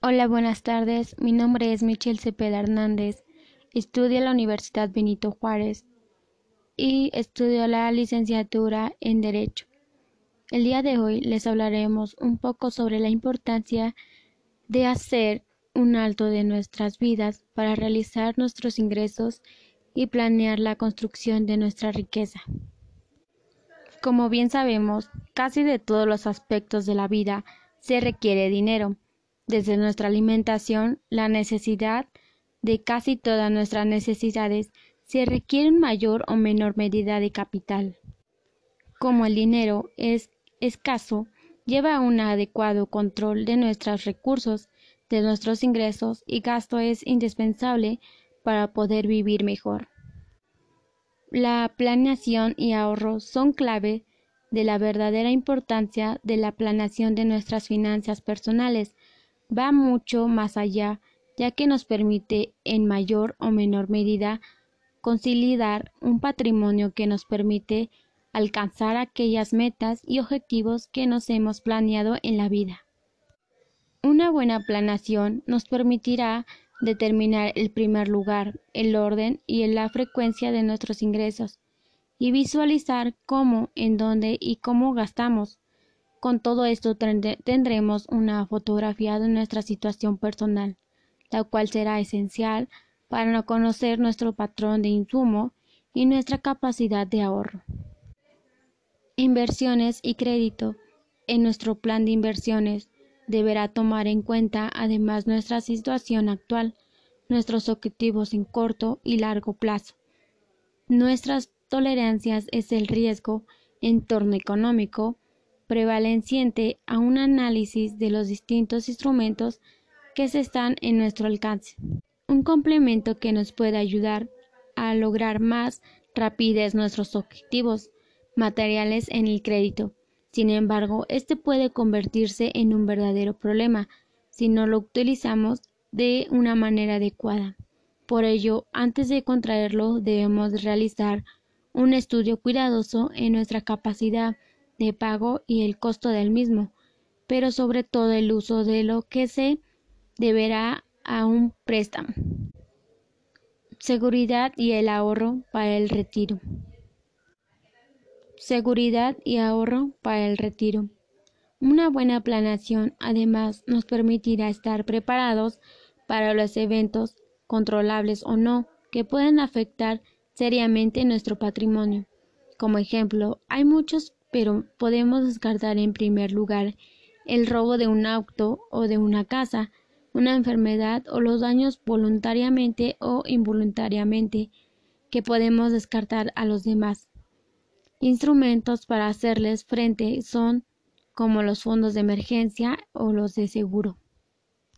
Hola, buenas tardes. Mi nombre es Michelle Cepeda Hernández. Estudio en la Universidad Benito Juárez y estudio la licenciatura en Derecho. El día de hoy les hablaremos un poco sobre la importancia de hacer un alto de nuestras vidas para realizar nuestros ingresos y planear la construcción de nuestra riqueza. Como bien sabemos, casi de todos los aspectos de la vida se requiere dinero desde nuestra alimentación, la necesidad de casi todas nuestras necesidades, se requiere mayor o menor medida de capital. Como el dinero es escaso, lleva un adecuado control de nuestros recursos, de nuestros ingresos y gasto es indispensable para poder vivir mejor. La planeación y ahorro son clave de la verdadera importancia de la planeación de nuestras finanzas personales, va mucho más allá, ya que nos permite en mayor o menor medida consolidar un patrimonio que nos permite alcanzar aquellas metas y objetivos que nos hemos planeado en la vida. Una buena planeación nos permitirá determinar el primer lugar, el orden y la frecuencia de nuestros ingresos y visualizar cómo, en dónde y cómo gastamos. Con todo esto tendremos una fotografía de nuestra situación personal, la cual será esencial para conocer nuestro patrón de insumo y nuestra capacidad de ahorro. Inversiones y crédito. En nuestro plan de inversiones deberá tomar en cuenta además nuestra situación actual, nuestros objetivos en corto y largo plazo. Nuestras tolerancias es el riesgo, entorno económico, prevaleciente a un análisis de los distintos instrumentos que se están en nuestro alcance. Un complemento que nos puede ayudar a lograr más rapidez nuestros objetivos materiales en el crédito. Sin embargo, este puede convertirse en un verdadero problema si no lo utilizamos de una manera adecuada. Por ello, antes de contraerlo, debemos realizar un estudio cuidadoso en nuestra capacidad de pago y el costo del mismo, pero sobre todo el uso de lo que se deberá a un préstamo. Seguridad y el ahorro para el retiro. Seguridad y ahorro para el retiro. Una buena planeación además nos permitirá estar preparados para los eventos, controlables o no, que pueden afectar seriamente nuestro patrimonio. Como ejemplo, hay muchos pero podemos descartar en primer lugar el robo de un auto o de una casa, una enfermedad o los daños voluntariamente o involuntariamente que podemos descartar a los demás. Instrumentos para hacerles frente son como los fondos de emergencia o los de seguro.